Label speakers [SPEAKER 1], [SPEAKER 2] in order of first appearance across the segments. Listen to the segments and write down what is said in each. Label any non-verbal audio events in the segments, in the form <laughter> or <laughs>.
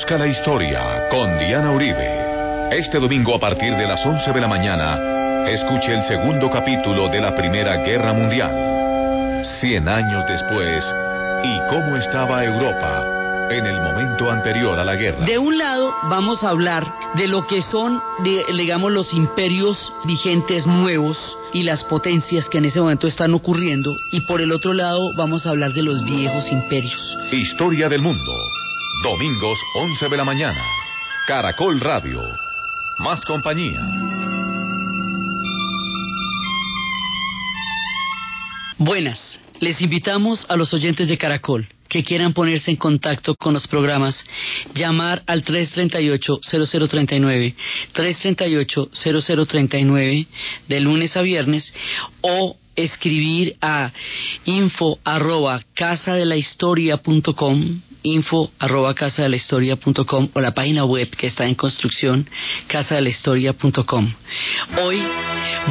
[SPEAKER 1] Conozca la historia con Diana Uribe. Este domingo a partir de las 11 de la mañana, escuche el segundo capítulo de la Primera Guerra Mundial. Cien años después, y cómo estaba Europa en el momento anterior a la guerra.
[SPEAKER 2] De un lado vamos a hablar de lo que son, digamos, los imperios vigentes nuevos y las potencias que en ese momento están ocurriendo. Y por el otro lado vamos a hablar de los viejos imperios.
[SPEAKER 1] Historia del mundo. Domingos 11 de la mañana. Caracol Radio. Más compañía.
[SPEAKER 2] Buenas. Les invitamos a los oyentes de Caracol que quieran ponerse en contacto con los programas, llamar al 338-0039, 338-0039 de lunes a viernes o escribir a info info arroba casa de la o la página web que está en construcción casa de la Hoy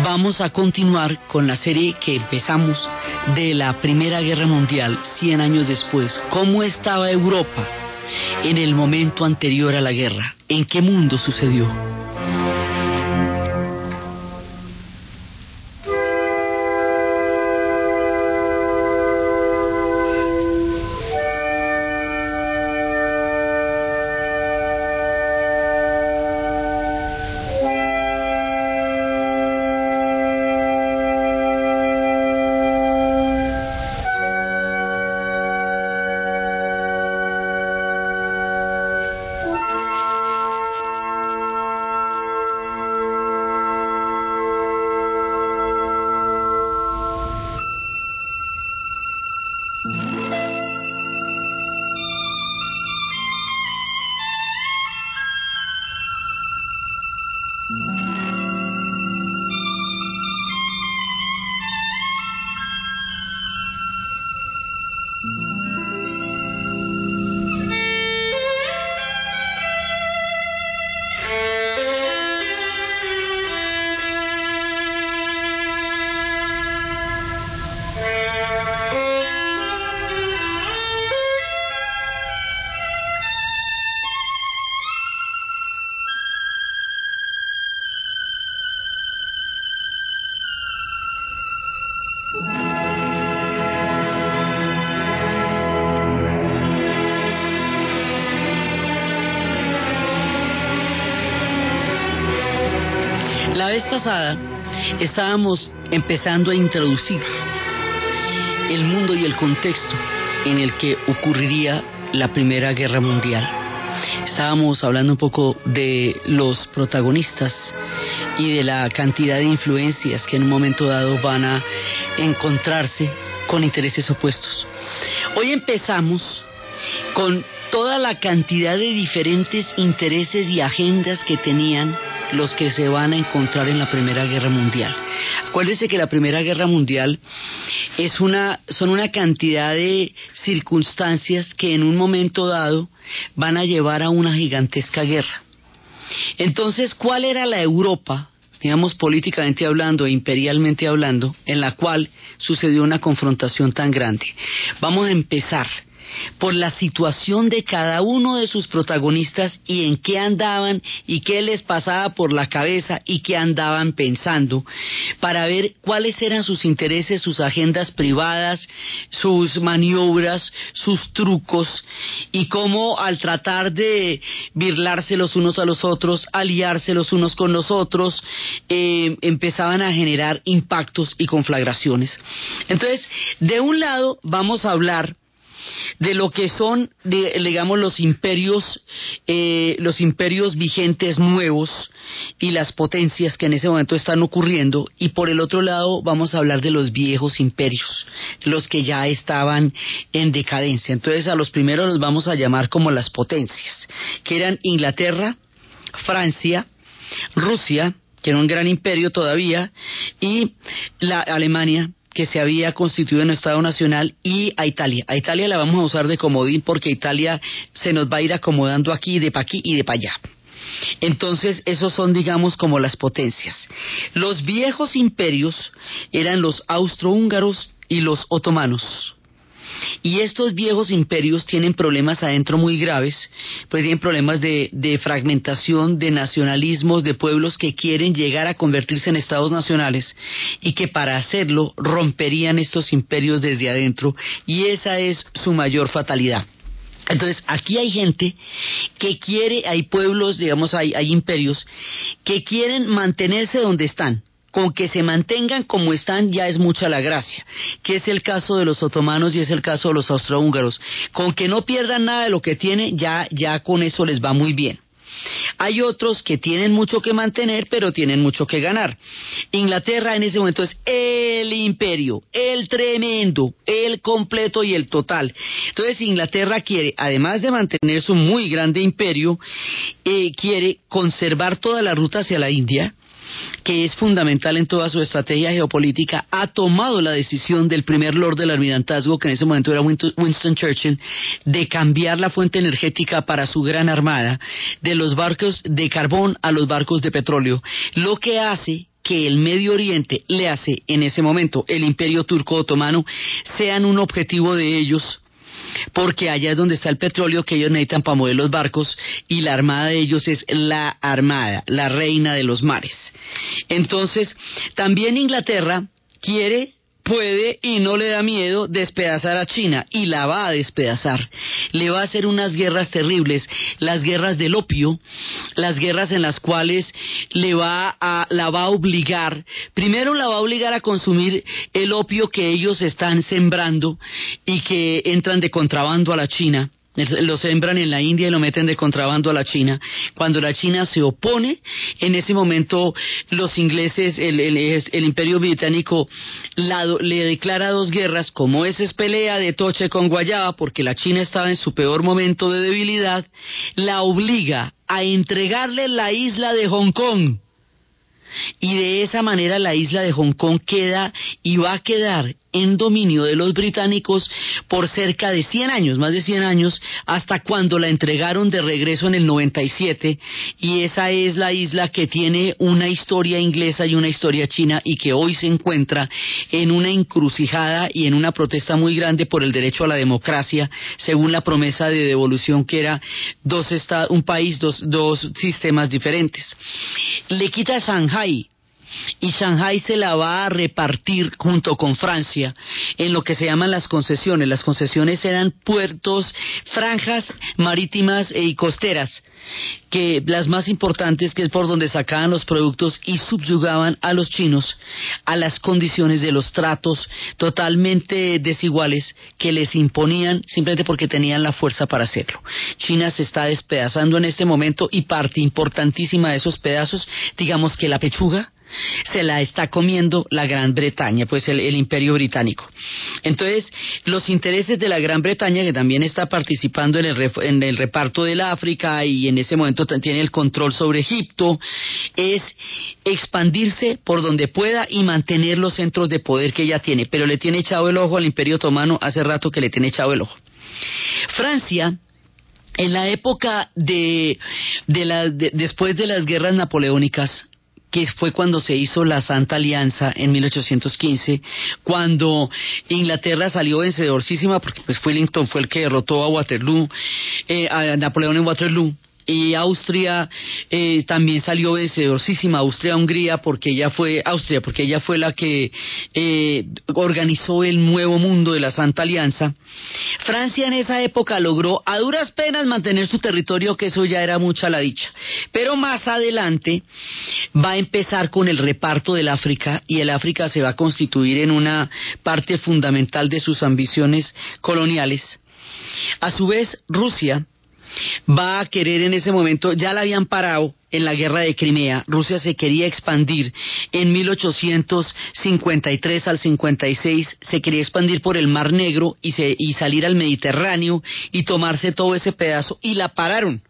[SPEAKER 2] vamos a continuar con la serie que empezamos de la Primera Guerra Mundial 100 años después. ¿Cómo estaba Europa en el momento anterior a la guerra? ¿En qué mundo sucedió? Pasada estábamos empezando a introducir el mundo y el contexto en el que ocurriría la Primera Guerra Mundial. Estábamos hablando un poco de los protagonistas y de la cantidad de influencias que en un momento dado van a encontrarse con intereses opuestos. Hoy empezamos con toda la cantidad de diferentes intereses y agendas que tenían los que se van a encontrar en la Primera Guerra Mundial. Acuérdense que la Primera Guerra Mundial es una, son una cantidad de circunstancias que en un momento dado van a llevar a una gigantesca guerra. Entonces, ¿cuál era la Europa, digamos políticamente hablando e imperialmente hablando, en la cual sucedió una confrontación tan grande? Vamos a empezar por la situación de cada uno de sus protagonistas y en qué andaban y qué les pasaba por la cabeza y qué andaban pensando, para ver cuáles eran sus intereses, sus agendas privadas, sus maniobras, sus trucos y cómo al tratar de birlarse los unos a los otros, aliarse los unos con los otros, eh, empezaban a generar impactos y conflagraciones. Entonces, de un lado vamos a hablar de lo que son, digamos, los imperios, eh, los imperios vigentes nuevos y las potencias que en ese momento están ocurriendo, y por el otro lado vamos a hablar de los viejos imperios, los que ya estaban en decadencia. Entonces a los primeros los vamos a llamar como las potencias, que eran Inglaterra, Francia, Rusia, que era un gran imperio todavía, y la Alemania, que se había constituido en Estado Nacional y a Italia. A Italia la vamos a usar de comodín porque Italia se nos va a ir acomodando aquí, de pa' aquí y de pa' allá. Entonces, esos son, digamos, como las potencias. Los viejos imperios eran los austrohúngaros y los otomanos. Y estos viejos imperios tienen problemas adentro muy graves, pues tienen problemas de, de fragmentación, de nacionalismos, de pueblos que quieren llegar a convertirse en estados nacionales y que para hacerlo romperían estos imperios desde adentro y esa es su mayor fatalidad. Entonces, aquí hay gente que quiere, hay pueblos, digamos, hay, hay imperios, que quieren mantenerse donde están, con que se mantengan como están ya es mucha la gracia, que es el caso de los otomanos y es el caso de los austrohúngaros. Con que no pierdan nada de lo que tienen, ya, ya con eso les va muy bien. Hay otros que tienen mucho que mantener, pero tienen mucho que ganar. Inglaterra en ese momento es el imperio, el tremendo, el completo y el total. Entonces Inglaterra quiere, además de mantener su muy grande imperio, eh, quiere conservar toda la ruta hacia la India, que es fundamental en toda su estrategia geopolítica, ha tomado la decisión del primer Lord del Almirantazgo, que en ese momento era Winston Churchill, de cambiar la fuente energética para su gran armada, de los barcos de carbón a los barcos de petróleo, lo que hace que el Medio Oriente le hace en ese momento el imperio turco otomano sean un objetivo de ellos porque allá es donde está el petróleo que ellos necesitan para mover los barcos y la armada de ellos es la armada, la reina de los mares. Entonces, también Inglaterra quiere puede y no le da miedo despedazar a China y la va a despedazar. Le va a hacer unas guerras terribles, las guerras del opio, las guerras en las cuales le va a, la va a obligar, primero la va a obligar a consumir el opio que ellos están sembrando y que entran de contrabando a la China lo sembran en la India y lo meten de contrabando a la China. Cuando la China se opone, en ese momento los ingleses, el, imperio británico le declara dos guerras, como esa es pelea de Toche con Guayaba, porque la China estaba en su peor momento de debilidad, la obliga a entregarle la isla de Hong Kong y de esa manera la isla de Hong Kong queda y va a quedar en dominio de los británicos por cerca de 100 años, más de 100 años, hasta cuando la entregaron de regreso en el 97 y esa es la isla que tiene una historia inglesa y una historia china y que hoy se encuentra en una encrucijada y en una protesta muy grande por el derecho a la democracia, según la promesa de devolución que era dos un país, dos, dos sistemas diferentes. Le quita Shanghai y Shanghai se la va a repartir junto con Francia en lo que se llaman las concesiones. Las concesiones eran puertos, franjas marítimas y costeras, que las más importantes que es por donde sacaban los productos y subyugaban a los chinos a las condiciones de los tratos totalmente desiguales que les imponían simplemente porque tenían la fuerza para hacerlo. China se está despedazando en este momento y parte importantísima de esos pedazos, digamos que la pechuga, se la está comiendo la Gran Bretaña, pues el, imperio británico. Entonces, los intereses de la Gran Bretaña, que también está participando en el, en el reparto del África y en ese momento tiene el control sobre Egipto, es expandirse por donde pueda y mantener los centros de poder que ella tiene, pero le tiene echado el ojo al imperio otomano hace rato que le tiene echado el ojo. Francia en la época de, después de las guerras napoleónicas, que fue cuando se hizo la Santa Alianza en 1815, cuando Inglaterra salió vencedorcísima, porque pues Wellington fue el que derrotó a Waterloo, eh, a Napoleón en Waterloo, y Austria eh, también salió vencedorcísima, Austria-Hungría, porque ella fue, Austria, porque ella fue la que eh, organizó el nuevo mundo de la Santa Alianza. Francia en esa época logró a duras penas mantener su territorio, que eso ya era mucha la dicha. Pero más adelante va a empezar con el reparto del África y el África se va a constituir en una parte fundamental de sus ambiciones coloniales. A su vez, Rusia va a querer en ese momento, ya la habían parado en la guerra de Crimea, Rusia se quería expandir en 1853 al 56, se quería expandir por el Mar Negro y, y salir al Mediterráneo y tomarse todo ese pedazo y la pararon.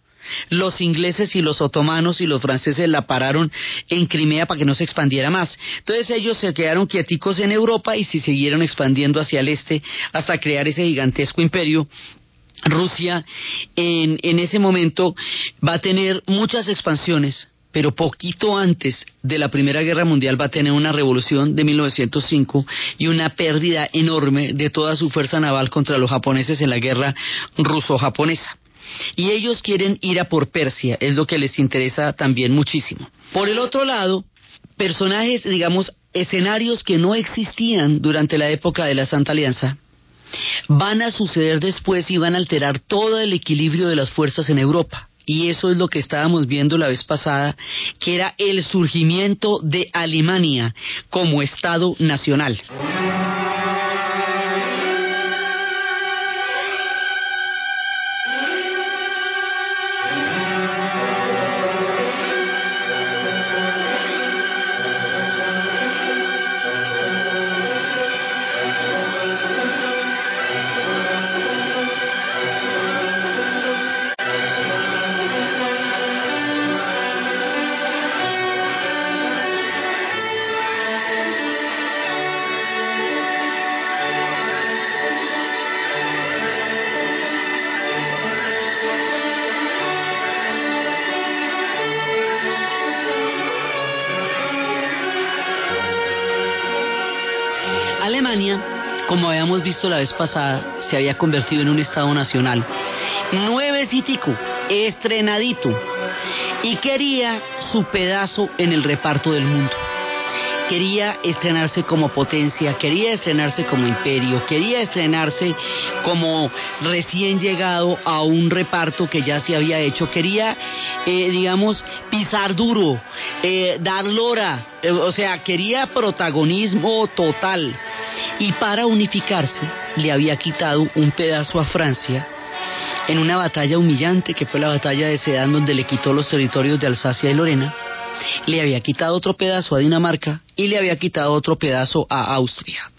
[SPEAKER 2] Los ingleses y los otomanos y los franceses la pararon en Crimea para que no se expandiera más. Entonces ellos se quedaron quieticos en Europa y se siguieron expandiendo hacia el este hasta crear ese gigantesco imperio Rusia en, ese momento va a tener muchas expansiones pero poquito antes de la Primera Guerra Mundial va a tener una revolución de 1905 y una pérdida enorme de toda su fuerza naval contra los japoneses en la guerra ruso-japonesa. Y ellos quieren ir a por Persia, es lo que les interesa también muchísimo. Por el otro lado, personajes, digamos, escenarios que no existían durante la época de la Santa Alianza, van a suceder después y van a alterar todo el equilibrio de las fuerzas en Europa y eso es lo que estábamos viendo la vez pasada, que era el surgimiento de Alemania como Estado nacional. La vez pasada, se había convertido en un Estado nacional. Nueve cítico, estrenadito, y quería su pedazo en el reparto del mundo. Quería estrenarse como potencia, quería estrenarse como imperio, quería estrenarse como recién llegado a un reparto que ya se había hecho, quería, eh, digamos, pisar duro, eh, dar lora, eh, o sea, quería protagonismo total. Y para unificarse le había quitado un pedazo a Francia en una batalla humillante que fue la batalla de Sedan donde le quitó los territorios de Alsacia y Lorena, le había quitado otro pedazo a Dinamarca y le había quitado otro pedazo a Austria.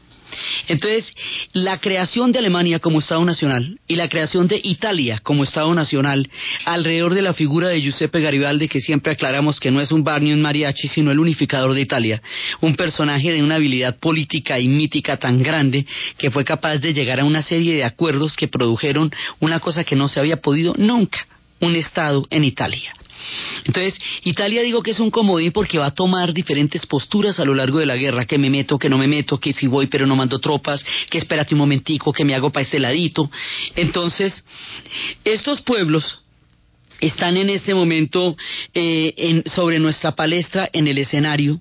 [SPEAKER 2] Entonces, la creación de Alemania como Estado Nacional y la creación de Italia como Estado Nacional alrededor de la figura de Giuseppe Garibaldi, que siempre aclaramos que no es un bar ni mariachi, sino el unificador de Italia, un personaje de una habilidad política y mítica tan grande que fue capaz de llegar a una serie de acuerdos que produjeron una cosa que no se había podido nunca, un Estado en Italia. Entonces, Italia digo que es un comodín porque va a tomar diferentes posturas a lo largo de la guerra, que me meto, que no me meto, que si voy pero no mando tropas, que espérate un momentico, que me hago para este ladito. Entonces, estos pueblos están en este momento eh, sobre nuestra palestra en el escenario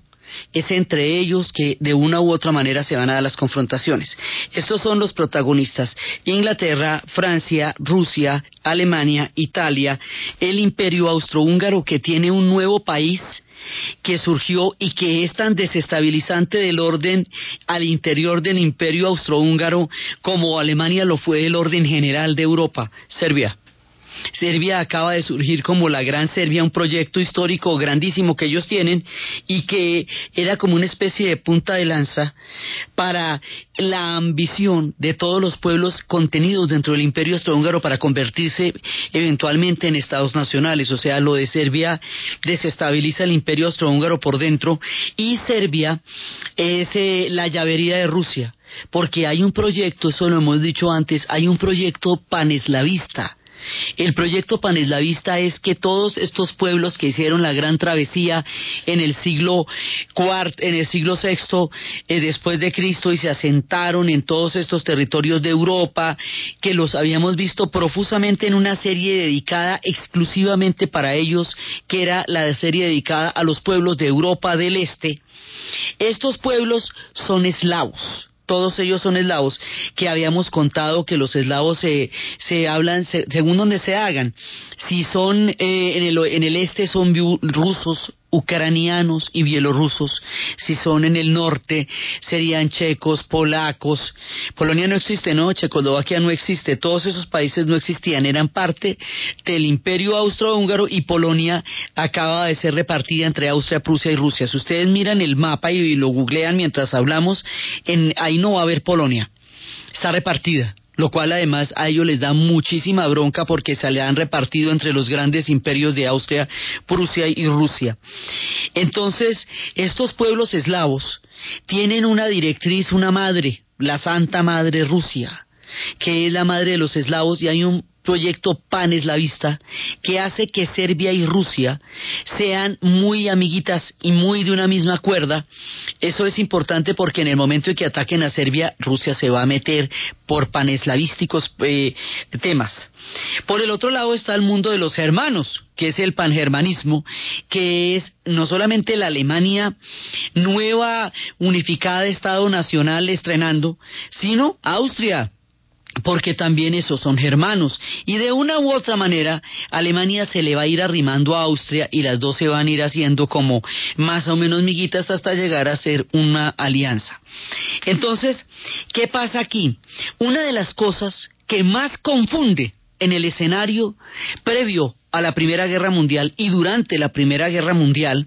[SPEAKER 2] es entre ellos que de una u otra manera se van a dar las confrontaciones. Estos son los protagonistas. Inglaterra, Francia, Rusia, Alemania, Italia, el imperio austrohúngaro que tiene un nuevo país que surgió y que es tan desestabilizante del orden al interior del imperio austrohúngaro como Alemania lo fue el orden general de Europa, Serbia. Serbia acaba de surgir como la Gran Serbia, un proyecto histórico grandísimo que ellos tienen y que era como una especie de punta de lanza para la ambición de todos los pueblos contenidos dentro del imperio austrohúngaro para convertirse eventualmente en estados nacionales. O sea, lo de Serbia desestabiliza el imperio austrohúngaro por dentro y Serbia es eh, la llavería de Rusia porque hay un proyecto, eso lo hemos dicho antes, hay un proyecto paneslavista el proyecto paneslavista es que todos estos pueblos que hicieron la gran travesía en el siglo IV, en el siglo VI eh, después de Cristo y se asentaron en todos estos territorios de Europa, que los habíamos visto profusamente en una serie dedicada exclusivamente para ellos, que era la serie dedicada a los pueblos de Europa del Este. Estos pueblos son eslavos todos ellos son eslavos, que habíamos contado que los eslavos se, se hablan según donde se hagan. Si son eh, en, el, en el este son rusos, ucranianos y bielorrusos. Si son en el norte, serían checos, polacos. Polonia no existe, ¿no? Checoslovaquia no existe. Todos esos países no existían. Eran parte del imperio austrohúngaro y Polonia acaba de ser repartida entre Austria, Prusia y Rusia. Si ustedes miran el mapa y lo googlean mientras hablamos, en, ahí no va a haber Polonia. Está repartida lo cual además a ellos les da muchísima bronca porque se le han repartido entre los grandes imperios de Austria, Prusia y Rusia. Entonces, estos pueblos eslavos tienen una directriz, una madre, la Santa Madre Rusia, que es la madre de los eslavos y hay un proyecto paneslavista que hace que Serbia y Rusia sean muy amiguitas y muy de una misma cuerda. Eso es importante porque en el momento en que ataquen a Serbia, Rusia se va a meter por paneslavísticos eh, temas. Por el otro lado está el mundo de los germanos, que es el pangermanismo, que es no solamente la Alemania nueva, unificada, Estado Nacional estrenando, sino Austria, porque también esos son germanos. Y de una u otra manera, Alemania se le va a ir arrimando a Austria y las dos se van a ir haciendo como más o menos miguitas hasta llegar a ser una alianza. Entonces, ¿qué pasa aquí? Una de las cosas que más confunde en el escenario previo a la Primera Guerra Mundial y durante la Primera Guerra Mundial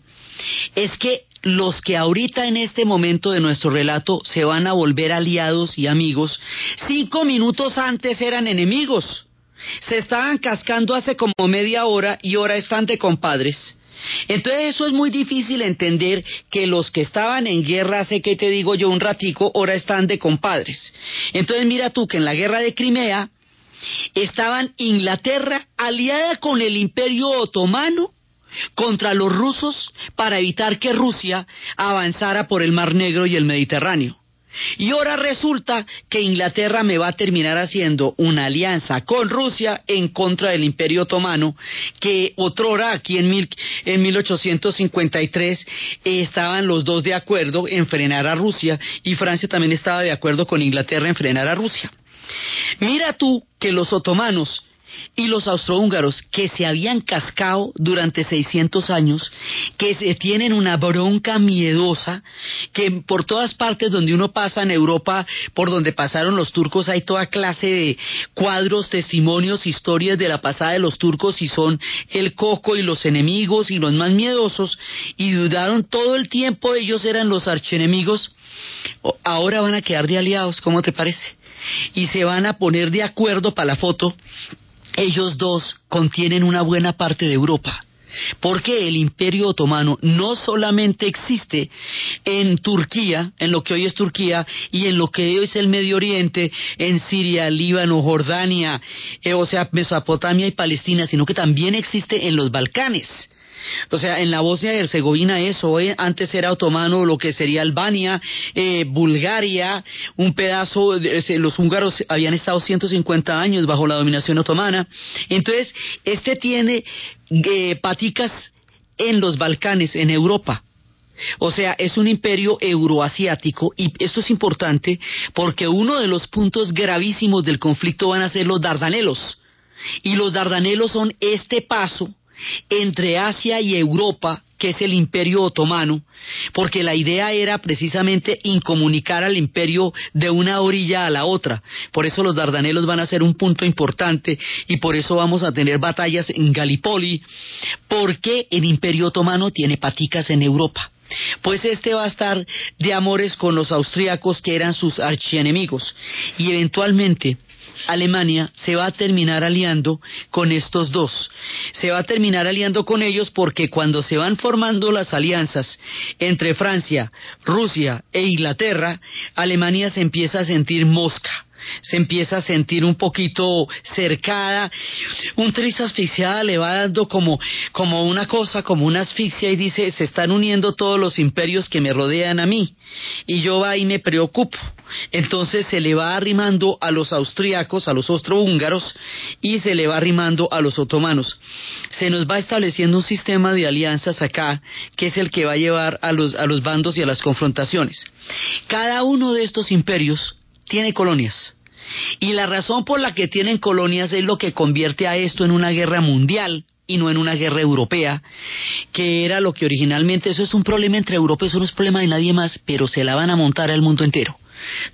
[SPEAKER 2] es que los que ahorita en este momento de nuestro relato se van a volver aliados y amigos, cinco minutos antes eran enemigos. Se estaban cascando hace como media hora y ahora están de compadres. Entonces eso es muy difícil entender que los que estaban en guerra hace que te digo yo un ratico, ahora están de compadres. Entonces mira tú que en la guerra de Crimea estaban Inglaterra aliada con el Imperio Otomano contra los rusos para evitar que Rusia avanzara por el Mar Negro y el Mediterráneo. Y ahora resulta que Inglaterra me va a terminar haciendo una alianza con Rusia en contra del Imperio Otomano, que otrora aquí en, mil, en 1853 estaban los dos de acuerdo en frenar a Rusia y Francia también estaba de acuerdo con Inglaterra en frenar a Rusia. Mira tú que los otomanos y los austrohúngaros que se habían cascado durante 600 años, que se tienen una bronca miedosa, que por todas partes donde uno pasa en Europa, por donde pasaron los turcos, hay toda clase de cuadros, testimonios, historias de la pasada de los turcos y son el coco y los enemigos y los más miedosos y dudaron todo el tiempo, ellos eran los archenemigos, ahora van a quedar de aliados, ¿cómo te parece? Y se van a poner de acuerdo para la foto ellos dos contienen una buena parte de Europa. Porque el imperio otomano no solamente existe en Turquía, en lo que hoy es Turquía, y en lo que hoy es el Medio Oriente, en Siria, Líbano, Jordania, eh, o sea, Mesopotamia y Palestina, sino que también existe en los Balcanes. O sea, en la Bosnia y Herzegovina eso, ¿eh? antes era otomano lo que sería Albania, eh, Bulgaria, un pedazo, de, los húngaros habían estado 150 años bajo la dominación otomana. Entonces, este tiene eh, paticas en los Balcanes, en Europa. O sea, es un imperio euroasiático y esto es importante porque uno de los puntos gravísimos del conflicto van a ser los Dardanelos. Y los Dardanelos son este paso entre Asia y Europa, que es el imperio otomano, porque la idea era precisamente incomunicar al imperio de una orilla a la otra. Por eso los Dardanelos van a ser un punto importante y por eso vamos a tener batallas en Galipoli, porque el imperio otomano tiene paticas en Europa. Pues este va a estar de amores con los austríacos que eran sus archienemigos y eventualmente Alemania se va a terminar aliando con estos dos. Se va a terminar aliando con ellos porque cuando se van formando las alianzas entre Francia, Rusia e Inglaterra, Alemania se empieza a sentir mosca se empieza a sentir un poquito cercada, un tris asfixiada le va dando como, como una cosa, como una asfixia y dice, se están uniendo todos los imperios que me rodean a mí y yo va y me preocupo. Entonces se le va arrimando a los austríacos, a los austrohúngaros y se le va arrimando a los otomanos. Se nos va estableciendo un sistema de alianzas acá que es el que va a llevar a los, a los bandos y a las confrontaciones. Cada uno de estos imperios tiene colonias. Y la razón por la que tienen colonias es lo que convierte a esto en una guerra mundial y no en una guerra europea, que era lo que originalmente, eso es un problema entre Europa, eso no es problema de nadie más, pero se la van a montar al mundo entero.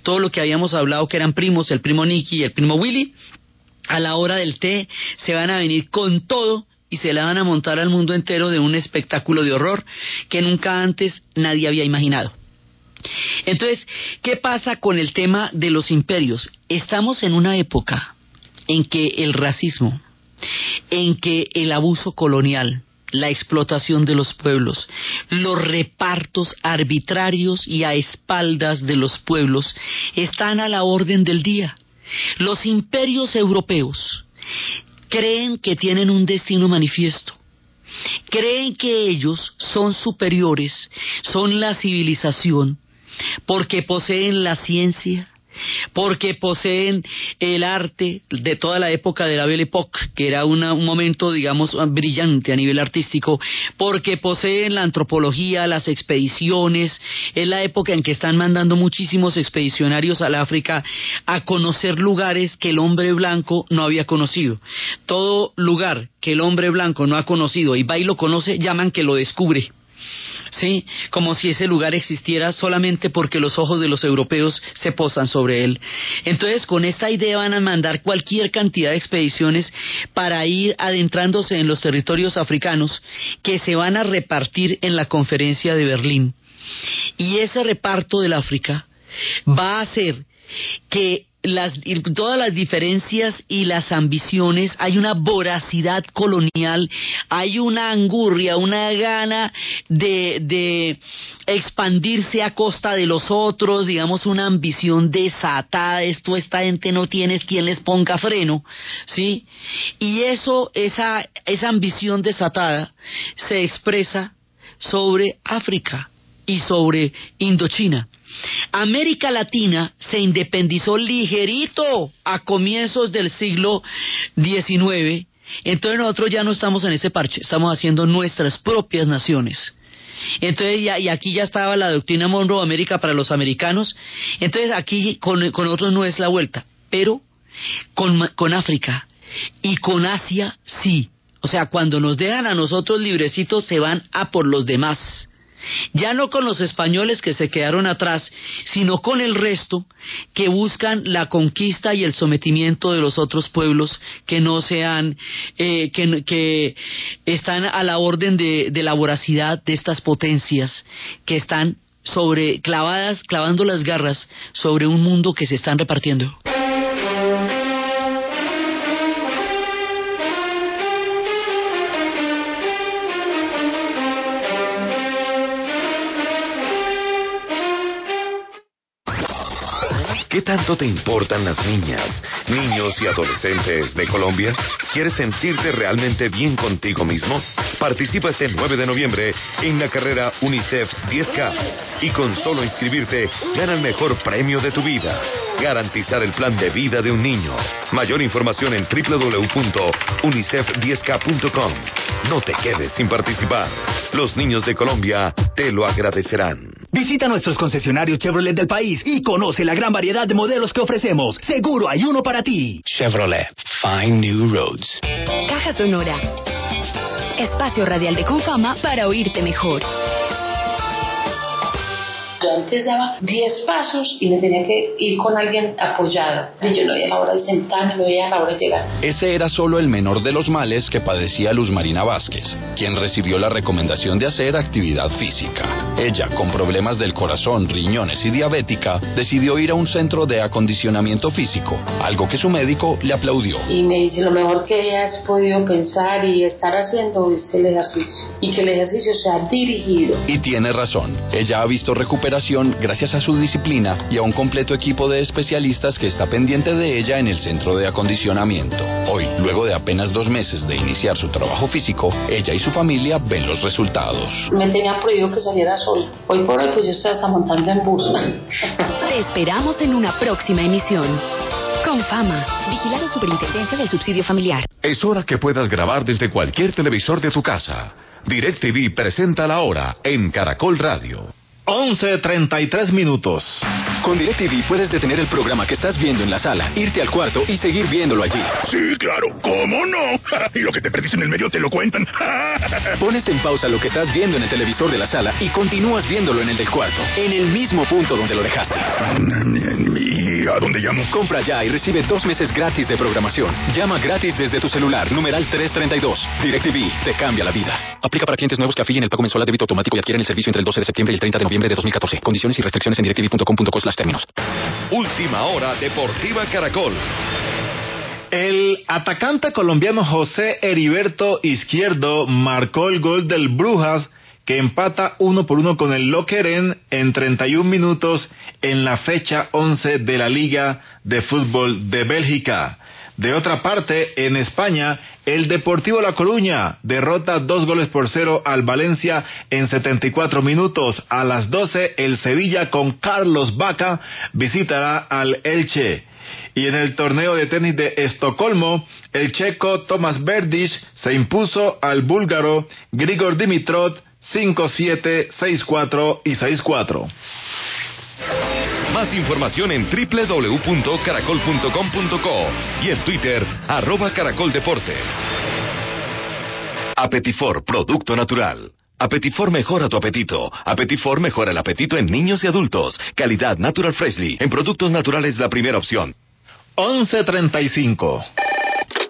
[SPEAKER 2] Todo lo que habíamos hablado que eran primos, el primo Nicky y el primo Willy, a la hora del té se van a venir con todo y se la van a montar al mundo entero de un espectáculo de horror que nunca antes nadie había imaginado. Entonces, ¿qué pasa con el tema de los imperios? Estamos en una época en que el racismo, en que el abuso colonial, la explotación de los pueblos, los repartos arbitrarios y a espaldas de los pueblos están a la orden del día. Los imperios europeos creen que tienen un destino manifiesto. Creen que ellos son superiores, son la civilización, porque poseen la ciencia, porque poseen el arte de toda la época de la Belle Époque, que era un momento, digamos, brillante a nivel artístico, porque poseen la antropología, las expediciones, es la época en que están mandando muchísimos expedicionarios al África a conocer lugares que el hombre blanco no había conocido. Todo lugar que el hombre blanco no ha conocido y va y lo conoce, llaman que lo descubre. ¿Sí? Como si ese lugar existiera solamente porque los ojos de los europeos se posan sobre él. Entonces, con esta idea van a mandar cualquier cantidad de expediciones para ir adentrándose en los territorios africanos que se van a repartir en la conferencia de Berlín. Y ese reparto del África va a hacer que las, todas las diferencias y las ambiciones, hay una voracidad colonial, hay una angurria, una gana de, de expandirse a costa de los otros, digamos una ambición desatada, esto esta gente no tiene quien les ponga freno, ¿sí? Y eso, esa, esa ambición desatada se expresa sobre África y sobre Indochina. América Latina se independizó ligerito a comienzos del siglo XIX, entonces nosotros ya no estamos en ese parche, estamos haciendo nuestras propias naciones. Entonces, ya, y aquí ya estaba la doctrina Monroe América para los americanos. Entonces, aquí con, con otros no es la vuelta. Pero con, con África y con Asia, sí. O sea, cuando nos dejan a nosotros librecitos, se van a por los demás ya no con los españoles que se quedaron atrás, sino con el resto que buscan la conquista y el sometimiento de los otros pueblos que no sean, eh, que, están a la orden de, de la voracidad de estas potencias que están sobre clavadas, clavando las garras sobre un mundo que se están repartiendo.
[SPEAKER 1] Tanto te importan las niñas, niños y adolescentes de Colombia? ¿Quieres sentirte realmente bien contigo mismo? Participa este 9 de noviembre en la carrera UNICEF 10K y con solo inscribirte gana el mejor premio de tu vida. Garantizar el plan de vida de un niño. Mayor información en www.unicef10k.com. No te quedes sin participar. Los niños de Colombia te lo agradecerán.
[SPEAKER 3] Visita nuestros concesionarios Chevrolet del país y conoce la gran variedad de modelos que ofrecemos. Seguro hay uno para ti.
[SPEAKER 4] Chevrolet. Find new roads.
[SPEAKER 5] Caja Sonora. Espacio radial de Confama para oírte mejor.
[SPEAKER 6] Yo antes daba 10 pasos y me tenía que ir con alguien apoyado. Y yo no veía la hora de sentarme, no veía la hora de llegar.
[SPEAKER 7] Ese era solo el menor de los males que padecía Luz Marina Vázquez, quien recibió la recomendación de hacer actividad física. Ella, con problemas del corazón, riñones y diabética, decidió ir a un centro de acondicionamiento físico, algo que su médico le aplaudió.
[SPEAKER 6] Y me dice, lo mejor que has podido pensar y estar haciendo es el ejercicio. Y que el ejercicio sea dirigido.
[SPEAKER 7] Y tiene razón. Ella ha visto recuperación gracias a su disciplina y a un completo equipo de especialistas que está pendiente de ella en el centro de acondicionamiento. Hoy, luego de apenas dos meses de iniciar su trabajo físico, ella y su familia ven los resultados.
[SPEAKER 6] Me tenía prohibido que saliera sola. Hoy por hoy pues yo estoy hasta montando en bus. <laughs>
[SPEAKER 5] Te esperamos en una próxima emisión. Con fama, vigilado Superintendencia del Subsidio Familiar.
[SPEAKER 1] Es hora que puedas grabar desde cualquier televisor de tu casa. DirecTV presenta la hora en Caracol Radio.
[SPEAKER 8] 11.33 minutos.
[SPEAKER 4] Con DirecTV puedes detener el programa que estás viendo en la sala, irte al cuarto y seguir viéndolo allí.
[SPEAKER 8] Sí, claro, ¿cómo no? <laughs> y lo que te perdiste en el medio te lo cuentan. <laughs>
[SPEAKER 4] Pones en pausa lo que estás viendo en el televisor de la sala y continúas viéndolo en el del cuarto, en el mismo punto donde lo dejaste.
[SPEAKER 8] ¿Y a dónde llamo?
[SPEAKER 4] Compra ya y recibe dos meses gratis de programación. Llama gratis desde tu celular, numeral 332. DirecTV te cambia la vida. Aplica para clientes nuevos que afilien el pago mensual a débito automático y adquieren el servicio entre el 12 de septiembre y el 30 de noviembre de 2014. Condiciones y restricciones en directv.com.co términos.
[SPEAKER 1] Última hora Deportiva Caracol.
[SPEAKER 8] El atacante colombiano José Heriberto Izquierdo marcó el gol del Brujas que empata uno por uno con el Lokeren en 31 minutos en la fecha 11 de la Liga de Fútbol de Bélgica. De otra parte, en España, el Deportivo La Coruña derrota dos goles por cero al Valencia en 74 minutos. A las 12, el Sevilla con Carlos Vaca visitará al Elche. Y en el torneo de tenis de Estocolmo, el checo Tomás Berdych se impuso al búlgaro Grigor Dimitrov 5-7, 6-4 y 6-4.
[SPEAKER 1] Más información en www.caracol.com.co y en Twitter, arroba caracoldeportes. Apetifor, producto natural. Apetifor mejora tu apetito. Apetifor mejora el apetito en niños y adultos. Calidad Natural Freshly. En productos naturales la primera opción.
[SPEAKER 8] 11.35.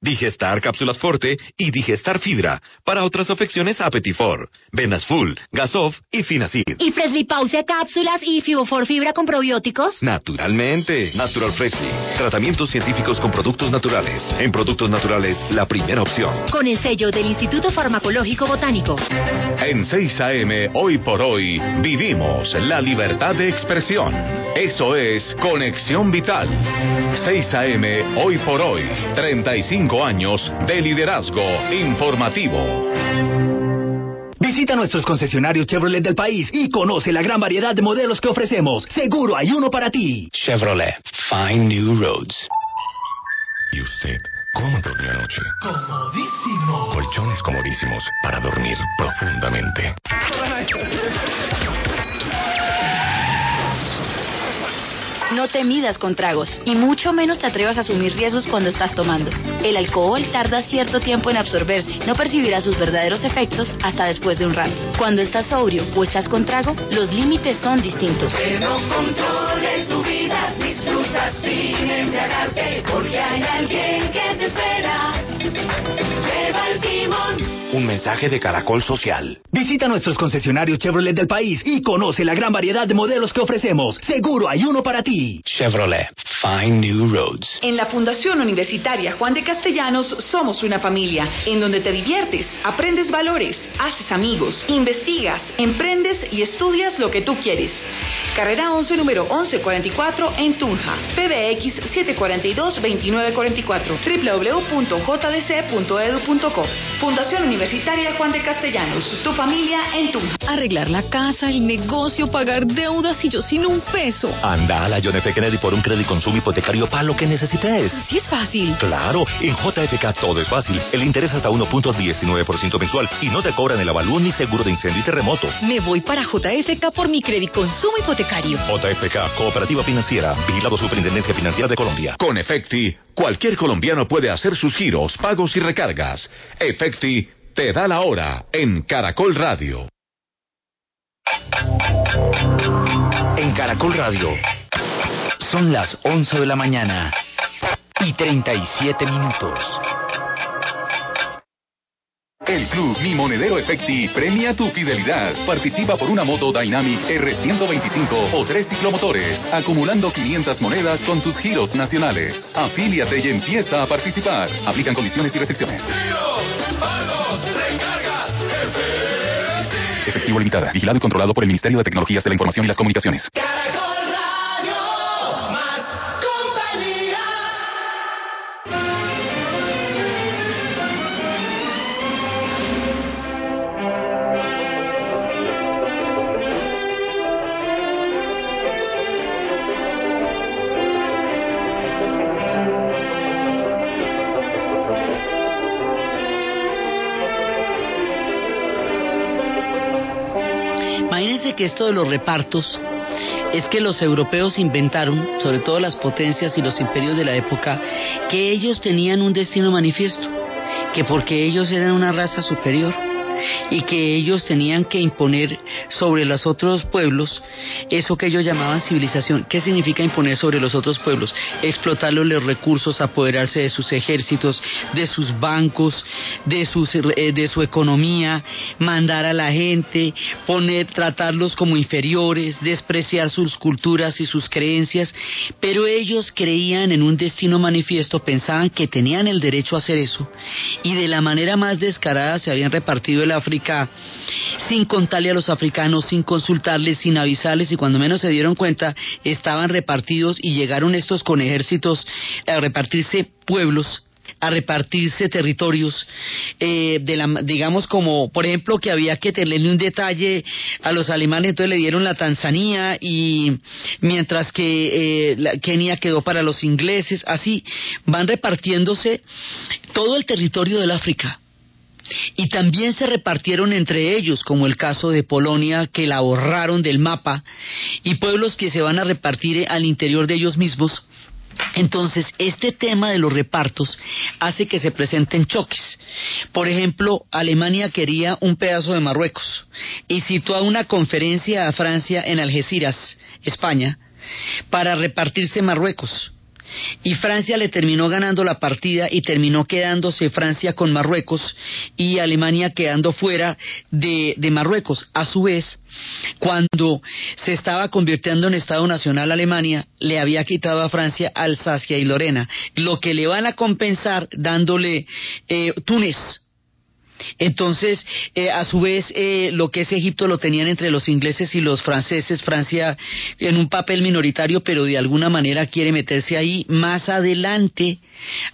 [SPEAKER 1] Digestar Cápsulas Forte y Digestar Fibra. Para otras afecciones, Apetifor, Venas Full, Gasof y Finacid.
[SPEAKER 9] ¿Y Freshly Pause Cápsulas y Fibofor Fibra con probióticos?
[SPEAKER 1] Naturalmente. Natural Freshly. Tratamientos científicos con productos naturales. En productos naturales, la primera opción.
[SPEAKER 9] Con el sello del Instituto Farmacológico Botánico.
[SPEAKER 1] En 6 AM, hoy por hoy, vivimos la libertad de expresión. Eso es Conexión Vital. 6 AM, hoy por hoy, 35 años de liderazgo informativo.
[SPEAKER 3] Visita nuestros concesionarios Chevrolet del país y conoce la gran variedad de modelos que ofrecemos. Seguro hay uno para ti.
[SPEAKER 10] Chevrolet, find new roads.
[SPEAKER 1] ¿Y usted cómo durmió anoche?
[SPEAKER 3] Comodísimo.
[SPEAKER 1] Colchones comodísimos para dormir profundamente. <laughs>
[SPEAKER 5] No te midas con tragos y mucho menos te atrevas a asumir riesgos cuando estás tomando. El alcohol tarda cierto tiempo en absorberse. No percibirás sus verdaderos efectos hasta después de un rato. Cuando estás sobrio o estás con trago, los límites son distintos.
[SPEAKER 11] Que no tu vida, disfruta sin embriagarte, porque hay alguien que te espera.
[SPEAKER 10] Un mensaje de Caracol Social.
[SPEAKER 3] Visita nuestros concesionarios Chevrolet del país y conoce la gran variedad de modelos que ofrecemos. Seguro hay uno para ti.
[SPEAKER 10] Chevrolet, find new roads.
[SPEAKER 12] En la Fundación Universitaria Juan de Castellanos somos una familia en donde te diviertes, aprendes valores, haces amigos, investigas, emprendes y estudias lo que tú quieres. Carrera 11, número 1144 en Tunja. PBX 742-2944. www.jdc.edu.co. Fundación Universitaria Juan de Castellanos. Tu familia en Tunja.
[SPEAKER 13] Arreglar la casa, el negocio, pagar deudas y yo sin un peso.
[SPEAKER 14] Anda a la John F. Kennedy por un crédito consumo hipotecario para lo que necesites.
[SPEAKER 13] Sí es fácil.
[SPEAKER 14] Claro, en JFK todo es fácil. El interés hasta 1.19% mensual y no te cobran el avalúo ni seguro de incendio y terremoto.
[SPEAKER 13] Me voy para JFK por mi crédito consumo hipotecario.
[SPEAKER 14] JFK, Cooperativa Financiera, Vigilado Superintendencia Financiera de Colombia.
[SPEAKER 1] Con Efecti, cualquier colombiano puede hacer sus giros, pagos y recargas. Efecti te da la hora en Caracol Radio.
[SPEAKER 10] En Caracol Radio. Son las 11 de la mañana y 37 minutos.
[SPEAKER 4] El Club Mi Monedero Efecti premia tu fidelidad. Participa por una moto Dynamic R125 o tres ciclomotores, acumulando 500 monedas con tus giros nacionales. Afíliate y empieza a participar. Aplican condiciones y restricciones. Efectivo limitada. Vigilado y controlado por el Ministerio de Tecnologías de la Información y las Comunicaciones.
[SPEAKER 2] Imagínense que esto de los repartos es que los europeos inventaron, sobre todo las potencias y los imperios de la época, que ellos tenían un destino manifiesto, que porque ellos eran una raza superior, y que ellos tenían que imponer sobre los otros pueblos eso que ellos llamaban civilización. ¿Qué significa imponer sobre los otros pueblos? Explotarlos los recursos, apoderarse de sus ejércitos, de sus bancos, de, sus, eh, de su economía, mandar a la gente, poner, tratarlos como inferiores, despreciar sus culturas y sus creencias, pero ellos creían en un destino manifiesto, pensaban que tenían el derecho a hacer eso y de la manera más descarada se habían repartido el África sin contarle a los africanos, sin consultarles, sin avisarles y cuando menos se dieron cuenta estaban repartidos y llegaron estos con ejércitos a repartirse pueblos a repartirse territorios, eh, de la, digamos como, por ejemplo, que había que tenerle un detalle a los alemanes, entonces le dieron la Tanzania y mientras que eh, la Kenia quedó para los ingleses, así van repartiéndose todo el territorio del África. Y también se repartieron entre ellos, como el caso de Polonia, que la borraron del mapa, y pueblos que se van a repartir al interior de ellos mismos, entonces, este tema de los repartos hace que se presenten choques. Por ejemplo, Alemania quería un pedazo de Marruecos y citó a una conferencia a Francia en Algeciras, España, para repartirse Marruecos y Francia le terminó ganando la partida y terminó quedándose Francia con Marruecos y Alemania quedando fuera de, de Marruecos. A su vez, cuando se estaba convirtiendo en Estado Nacional Alemania, le había quitado a Francia Alsacia y Lorena, lo que le van a compensar dándole eh, Túnez entonces, eh, a su vez, eh, lo que es Egipto lo tenían entre los ingleses y los franceses, Francia en un papel minoritario, pero de alguna manera quiere meterse ahí. Más adelante,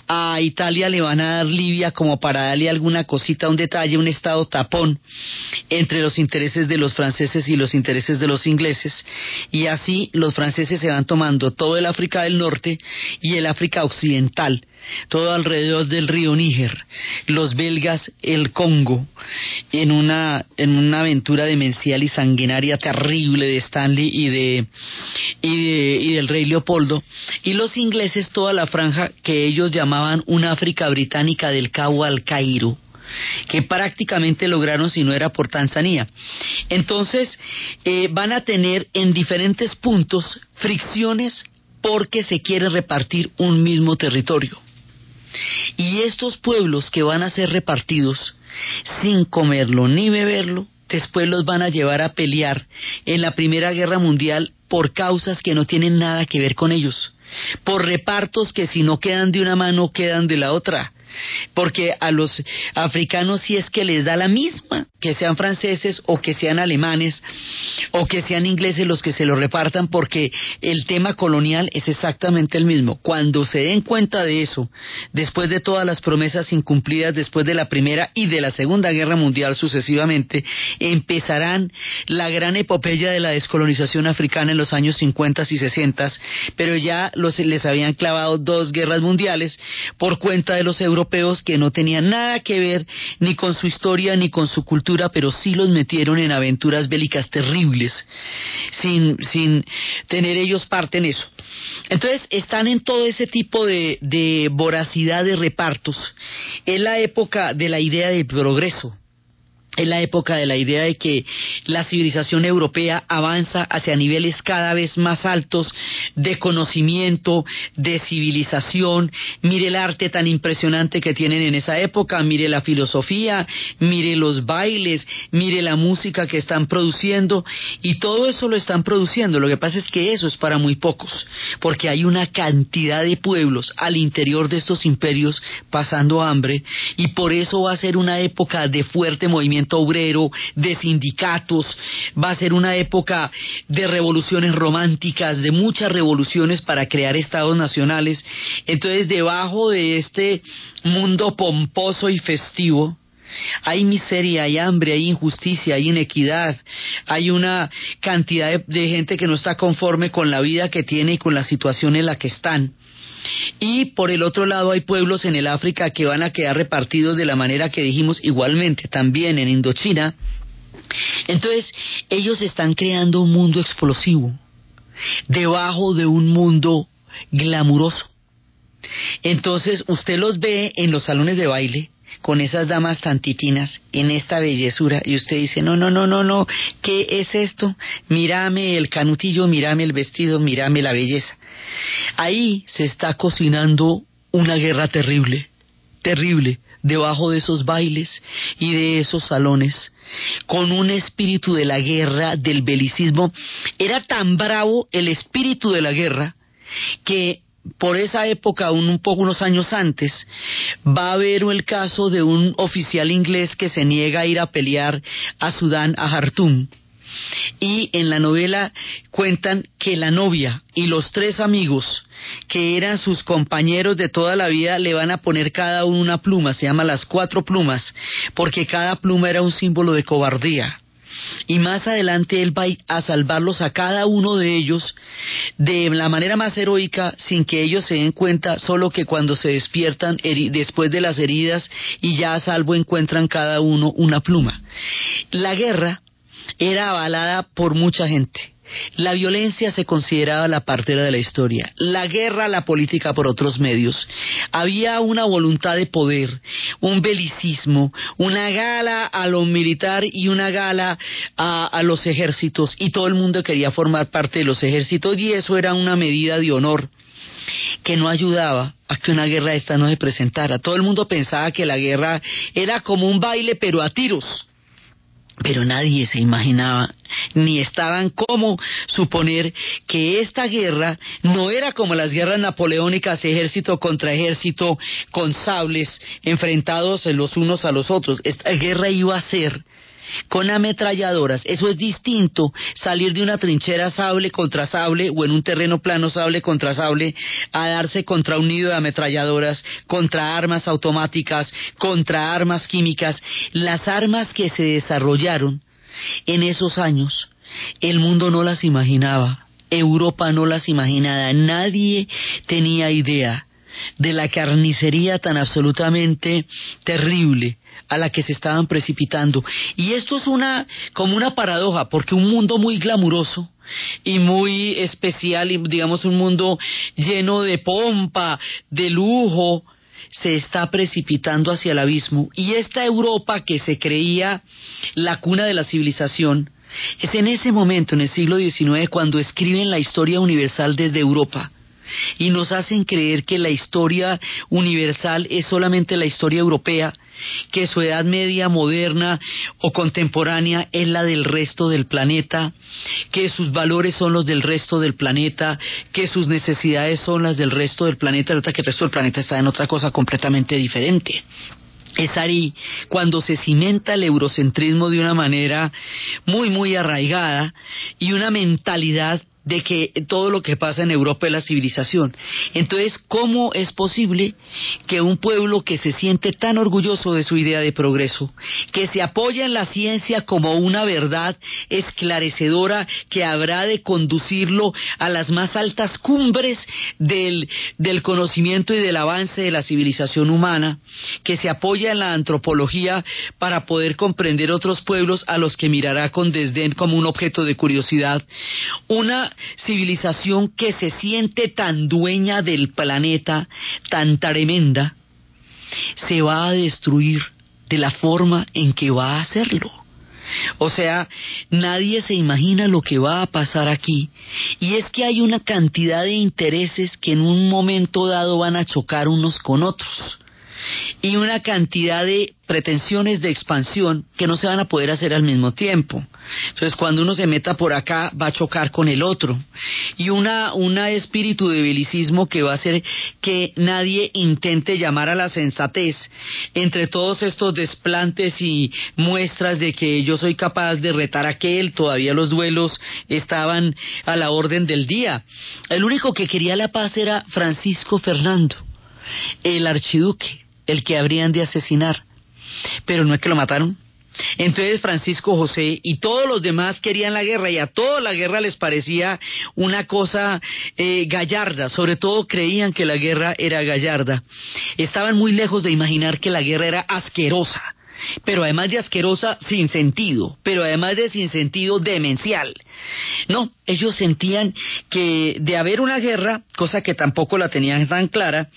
[SPEAKER 2] a Italia le van a dar Libia como para darle alguna cosita, un detalle, un estado tapón entre los intereses de los franceses y los intereses de los ingleses. Y así los franceses se van tomando todo el África del Norte y el África Occidental todo alrededor del río Níger, los belgas el Congo, en una, en una aventura demencial y sanguinaria terrible de Stanley y de, y del rey Leopoldo, y los ingleses toda la franja que ellos llamaban una África británica del Cabo al Cairo que prácticamente lograron si no era por Tanzania. Entonces, eh, van a tener en diferentes puntos fricciones porque se quiere repartir un mismo territorio. Y estos pueblos que van a ser repartidos sin comerlo ni beberlo, después los van a llevar a pelear en la Primera Guerra Mundial por causas que no tienen nada que ver con ellos, por repartos que si no quedan de una mano quedan de la otra, porque a los africanos si es que les da la misma, que sean franceses o que sean alemanes o que sean ingleses los que se lo repartan, porque el tema colonial es exactamente el mismo. Cuando se den cuenta de eso, después de todas las promesas incumplidas después de la Primera y de la Segunda Guerra Mundial sucesivamente, empezarán la gran epopeya de la descolonización africana en los años 50 y 60, pero ya los, les habían clavado dos guerras mundiales por cuenta de los europeos que no tenían nada que ver ni con su historia ni con su cultura, pero sí los metieron en aventuras bélicas terribles, sin, sin tener ellos parte en eso. Entonces están en todo ese tipo de, de voracidad de repartos. Es la época de la idea de progreso es la época de la idea de que la civilización europea avanza hacia niveles cada vez más altos de conocimiento, de civilización. Mire el arte tan impresionante que tienen en esa época, mire la filosofía, mire los bailes, mire la música que están produciendo y todo eso lo están produciendo. Lo que pasa es que eso es para muy pocos, porque hay una cantidad de pueblos al interior de estos imperios pasando hambre y por eso va a ser una época de fuerte movimiento obrero, de sindicatos, va a ser una época de revoluciones románticas, de muchas revoluciones para crear estados nacionales. Entonces, debajo de este mundo pomposo y festivo, hay miseria, hay hambre, hay injusticia, hay inequidad, hay una cantidad de, gente que no está conforme con la vida que tiene y con la situación en la que están. Y por el otro lado hay pueblos en el África que van a quedar repartidos de la manera que dijimos igualmente también en Indochina. Entonces ellos están creando un mundo explosivo debajo de un mundo glamuroso. Entonces usted los ve en los salones de baile con esas damas tan titinas en esta bellezura y usted dice, no, no, no, no, no, ¿qué es esto? Mírame el canutillo, mírame el vestido, mírame la belleza. Ahí se está cocinando una guerra terrible, terrible, debajo de esos bailes y de esos salones, con un espíritu de la guerra, del belicismo. Era tan bravo el espíritu de la guerra que por esa época, un, un, poco unos años antes, va a haber el caso de un oficial inglés que se niega a ir a pelear a Sudán, a Jartum. Y en la novela cuentan que la novia y los tres amigos que eran sus compañeros de toda la vida le van a poner cada uno una pluma, se llama las cuatro plumas, porque cada pluma era un símbolo de cobardía y más adelante él va a salvarlos a cada uno de ellos de la manera más heroica sin que ellos se den cuenta, solo que cuando se despiertan después de las heridas y ya a salvo encuentran cada uno una pluma. La guerra era avalada por mucha gente la violencia se consideraba la partera de la historia, la guerra, la política por otros medios. Había una voluntad de poder, un belicismo, una gala a lo militar y una gala a, a los ejércitos, y todo el mundo quería formar parte de los ejércitos, y eso era una medida de honor que no ayudaba a que una guerra esta no se presentara. Todo el mundo pensaba que la guerra era como un baile, pero a tiros pero nadie se imaginaba ni estaban como suponer que esta guerra no era como las guerras napoleónicas, ejército contra ejército, con sables enfrentados los unos a los otros. Esta guerra iba a ser con ametralladoras. Eso es distinto salir de una trinchera sable contra sable o en un terreno plano sable contra sable a darse contra un nido de ametralladoras, contra armas automáticas, contra armas químicas. Las armas que se desarrollaron en esos años, el mundo no las imaginaba. Europa no las imaginaba, nadie tenía idea de la carnicería tan absolutamente terrible a la que se estaban precipitando. Y esto es una como una paradoja, porque un mundo muy glamuroso y muy especial, y digamos un mundo lleno de pompa, de lujo, se está precipitando hacia el abismo. Y esta Europa que se creía la cuna de la civilización, es en ese momento, en el siglo XIX, cuando escriben la historia universal desde Europa y nos hacen creer que la historia universal es solamente la historia europea que su edad media moderna o contemporánea es la del resto del planeta, que sus valores son los del resto del planeta, que sus necesidades son las del resto del planeta, que el resto del planeta está en otra cosa completamente diferente. Es ahí cuando se cimenta el eurocentrismo de una manera muy, muy arraigada y una mentalidad de que todo lo que pasa en Europa es la civilización. Entonces, ¿cómo es posible que un pueblo que se siente tan orgulloso de su idea de progreso, que se apoya en la ciencia como una verdad esclarecedora que habrá de conducirlo a las más altas cumbres del, del conocimiento y del avance de la civilización humana, que se apoya en la antropología para poder comprender otros pueblos a los que mirará con desdén como un objeto de curiosidad, una civilización que se siente tan dueña del planeta, tan tremenda, se va a destruir de la forma en que va a hacerlo. O sea, nadie se imagina lo que va a pasar aquí. Y es que hay una cantidad de intereses que en un momento dado van a chocar unos con otros. Y una cantidad de pretensiones de expansión que no se van a poder hacer al mismo tiempo. Entonces, cuando uno se meta por acá, va a chocar con el otro. Y una, una espíritu de belicismo que va a hacer que nadie intente llamar a la sensatez entre todos estos desplantes y muestras de que yo soy capaz de retar a aquel, todavía los duelos estaban a la orden del día. El único que quería la paz era Francisco Fernando, el archiduque, el que habrían de asesinar pero no es que lo mataron. Entonces Francisco José y todos los demás querían la guerra y a toda la guerra les parecía una cosa eh, gallarda, sobre todo creían que la guerra era gallarda. Estaban muy lejos de imaginar que la guerra era asquerosa, pero además de asquerosa, sin sentido, pero además de sin sentido, demencial. No, ellos sentían que de haber una guerra, cosa que tampoco la tenían tan clara,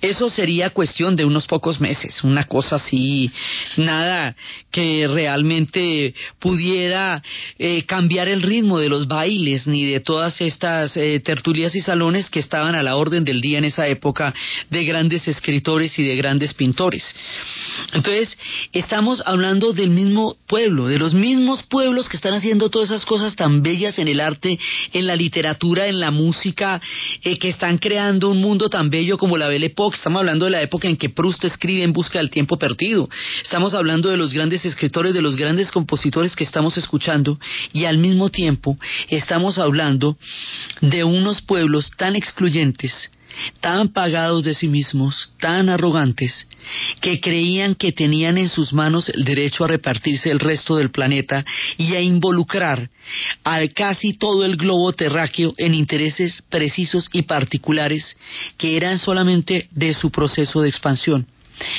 [SPEAKER 2] eso sería cuestión de unos pocos meses, una cosa así, nada que realmente pudiera eh, cambiar el ritmo de los bailes ni de todas estas eh, tertulias y salones que estaban a la orden del día en esa época de grandes escritores y de grandes pintores. Entonces, estamos hablando del mismo pueblo, de los mismos pueblos que están haciendo todas esas cosas tan bellas en el arte, en la literatura, en la música, eh, que están creando un mundo tan bello como la Belle Époque. Estamos hablando de la época en que Proust escribe En busca del tiempo perdido. Estamos hablando de los grandes escritores, de los grandes compositores que estamos escuchando y al mismo tiempo estamos hablando de unos pueblos tan excluyentes tan pagados de sí mismos, tan arrogantes, que creían que tenían en sus manos el derecho a repartirse el resto del planeta y a involucrar a casi todo el globo terráqueo en intereses precisos y particulares que eran solamente de su proceso de expansión.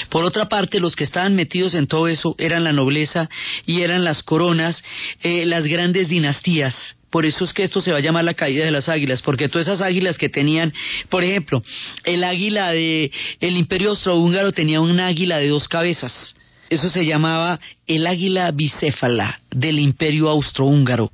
[SPEAKER 2] Por otra parte, los que estaban metidos en todo eso eran la nobleza y eran las coronas, eh, las grandes dinastías, por eso es que esto se va a llamar la caída de las águilas, porque todas esas águilas que tenían, por ejemplo, el águila de el Imperio Austrohúngaro tenía un águila de dos cabezas. Eso se llamaba el águila bicéfala del Imperio Austrohúngaro.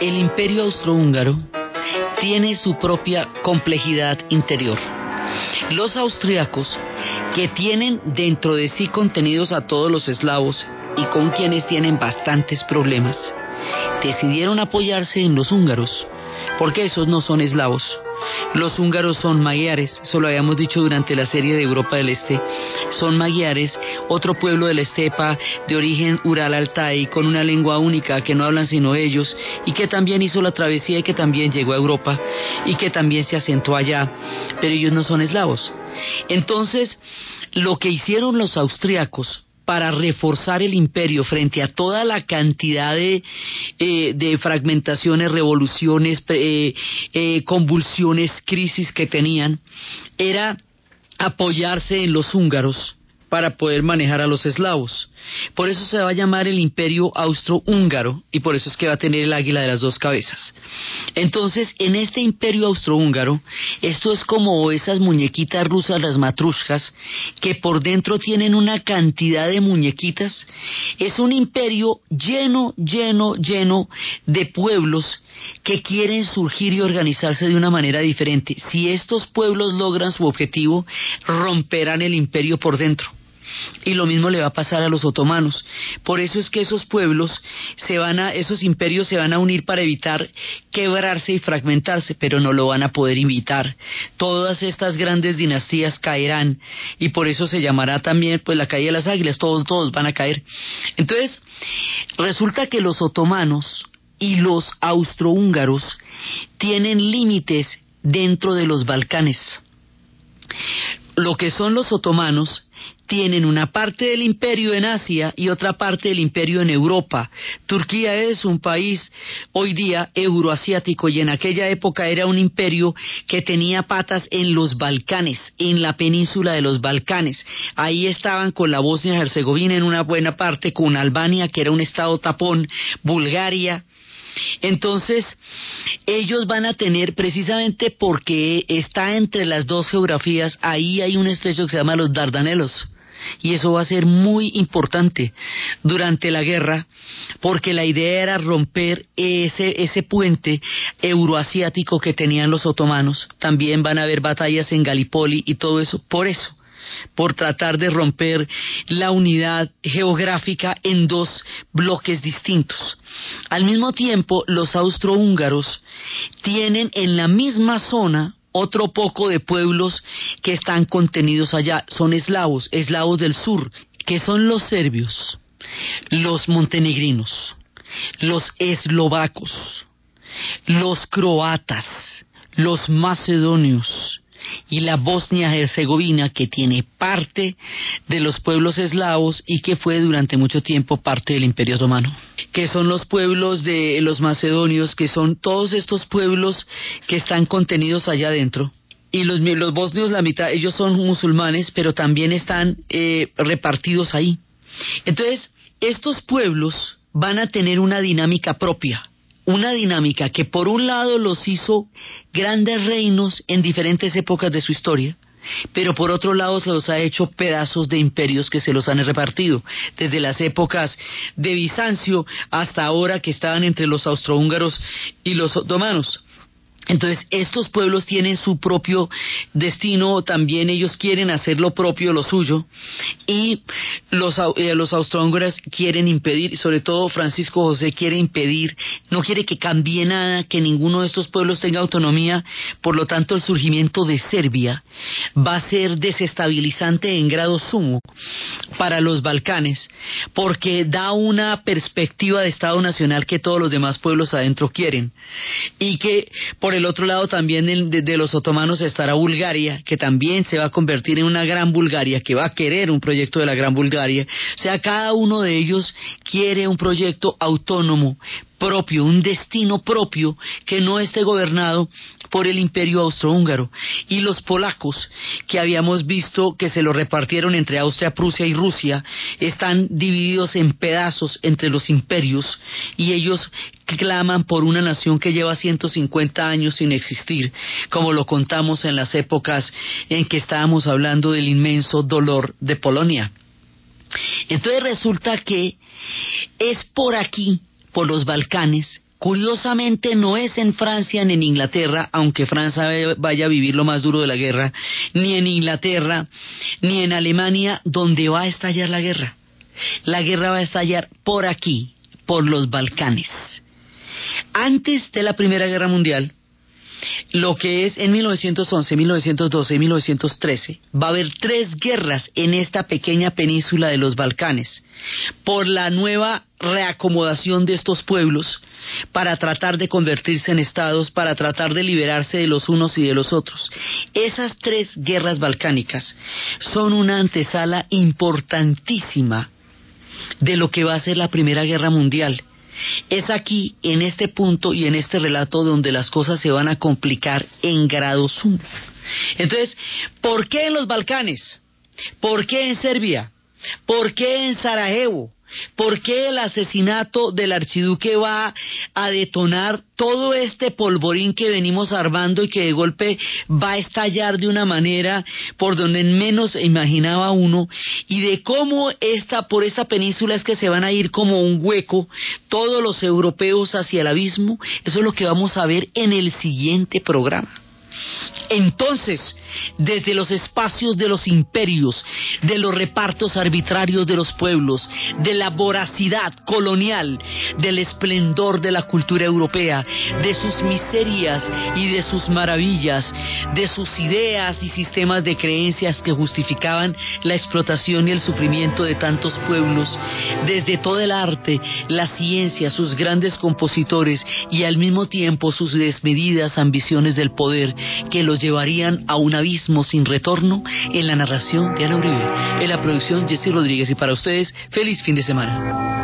[SPEAKER 2] El imperio austrohúngaro tiene su propia complejidad interior. Los austriacos, que tienen dentro de sí contenidos a todos los eslavos y con quienes tienen bastantes problemas, decidieron apoyarse en los húngaros, porque esos no son eslavos, los húngaros son magiares, eso lo habíamos dicho durante la serie de Europa del Este. Son magiares, otro pueblo de la estepa de origen Ural-Altai, con una lengua única que no hablan sino ellos, y que también hizo la travesía y que también llegó a Europa, y que también se asentó allá, pero ellos no son eslavos. Entonces, lo que hicieron los austriacos para reforzar el imperio frente a toda la cantidad de, eh, fragmentaciones, revoluciones, eh, eh, convulsiones, crisis que tenían, era apoyarse en los húngaros para poder manejar a los eslavos. Por eso se va a llamar el imperio austrohúngaro y por eso es que va a tener el águila de las dos cabezas. Entonces, en este imperio austrohúngaro, esto es como esas muñequitas rusas, las matrushkas, que por dentro tienen una cantidad de muñequitas. Es un imperio lleno, lleno, lleno de pueblos que quieren surgir y organizarse de una manera diferente. Si estos pueblos logran su objetivo, romperán el imperio por dentro. Y lo mismo le va a pasar a los otomanos. Por eso es que esos pueblos se van a, esos imperios se van a unir para evitar quebrarse y fragmentarse, pero no lo van a poder evitar. Todas estas grandes dinastías caerán y por eso se llamará también pues la caída de las águilas, todos, todos van a caer. Entonces, resulta que los otomanos y los austrohúngaros tienen límites dentro de los Balcanes. Lo que son los otomanos tienen una parte del imperio en Asia y otra parte del imperio en Europa. Turquía es un país hoy día euroasiático y en aquella época era un imperio que tenía patas en los Balcanes, en la península de los Balcanes. Ahí estaban con la Bosnia y Herzegovina en una buena parte, con Albania, que era un estado tapón, Bulgaria, Entonces, ellos van a tener, precisamente porque está entre las dos geografías, ahí hay un estrecho que se llama los Dardanelos. Y eso va a ser muy importante durante la guerra, porque la idea era romper ese, ese puente euroasiático que tenían los otomanos. También van a haber batallas en Galipoli y todo eso. Por eso, por tratar de romper la unidad geográfica en dos bloques distintos. Al mismo tiempo, los austrohúngaros tienen en la misma zona otro poco de pueblos que están contenidos allá. Son eslavos, eslavos del sur, que son los serbios, los montenegrinos, los eslovacos, los croatas, los macedonios, y la Bosnia-Herzegovina, que tiene parte de los pueblos eslavos y que fue durante mucho tiempo parte del Imperio Otomano, que son los pueblos de los macedonios, que son todos estos pueblos que están contenidos allá adentro. Y los, bosnios, la mitad, ellos son musulmanes, pero también están eh, repartidos ahí. Entonces, estos pueblos van a tener una dinámica propia una dinámica que por un lado los hizo grandes reinos en diferentes épocas de su historia, pero por otro lado se los ha hecho pedazos de imperios que se los han repartido, desde las épocas de Bizancio hasta ahora que estaban entre los austrohúngaros y los otomanos. Entonces, estos pueblos tienen su propio destino, también ellos quieren hacer lo propio, lo suyo, y los, eh, los austrohúngaros quieren impedir, sobre todo Francisco José quiere impedir, no quiere que cambie nada, que ninguno de estos pueblos tenga autonomía, por lo tanto el surgimiento de Serbia va a ser desestabilizante en grado sumo para los Balcanes, porque da una perspectiva de Estado nacional que todos los demás pueblos adentro quieren, y que por el otro lado también de, los otomanos estará Bulgaria, que también se va a convertir en una gran Bulgaria, que va a querer un proyecto de la gran Bulgaria. O sea, cada uno de ellos quiere un proyecto autónomo, propio, un destino propio que no esté gobernado por el imperio austrohúngaro. Y los polacos, que habíamos visto que se lo repartieron entre Austria, Prusia y Rusia, están divididos en pedazos entre los imperios y ellos claman por una nación que lleva 150 años sin existir, como lo contamos en las épocas en que estábamos hablando del inmenso dolor de Polonia. Entonces resulta que es por aquí por los Balcanes. Curiosamente no es en Francia ni en Inglaterra, aunque Francia vaya a vivir lo más duro de la guerra, ni en Inglaterra, ni en Alemania, donde va a estallar la guerra. La guerra va a estallar por aquí, por los Balcanes. Antes de la Primera Guerra Mundial, lo que es en 1911, 1912 y 1913, va a haber tres guerras en esta pequeña península de los Balcanes por la nueva reacomodación de estos pueblos para tratar de convertirse en estados, para tratar de liberarse de los unos y de los otros. Esas tres guerras balcánicas son una antesala importantísima de lo que va a ser la Primera Guerra Mundial es aquí, en este punto y en este relato, donde las cosas se van a complicar en grado sumo. Entonces, ¿por qué en los Balcanes? ¿Por qué en Serbia? ¿Por qué en Sarajevo? ¿Por qué el asesinato del archiduque va a detonar todo este polvorín que venimos armando y que de golpe va a estallar de una manera por donde menos imaginaba uno? Y de cómo esta, por esa península es que se van a ir como un hueco todos los europeos hacia el abismo. Eso es lo que vamos a ver en el siguiente programa. Entonces, desde los espacios de los imperios, de los repartos arbitrarios de los pueblos, de la voracidad colonial, del esplendor de la cultura europea, de sus miserias y de sus maravillas, de sus ideas y sistemas de creencias que justificaban la explotación y el sufrimiento de tantos pueblos, desde todo el arte, la ciencia, sus grandes compositores y al mismo tiempo sus desmedidas ambiciones del poder que los llevarían a un abismo sin retorno en la narración de Ana Uribe, en la producción Jesse Rodríguez y para ustedes, feliz fin de semana.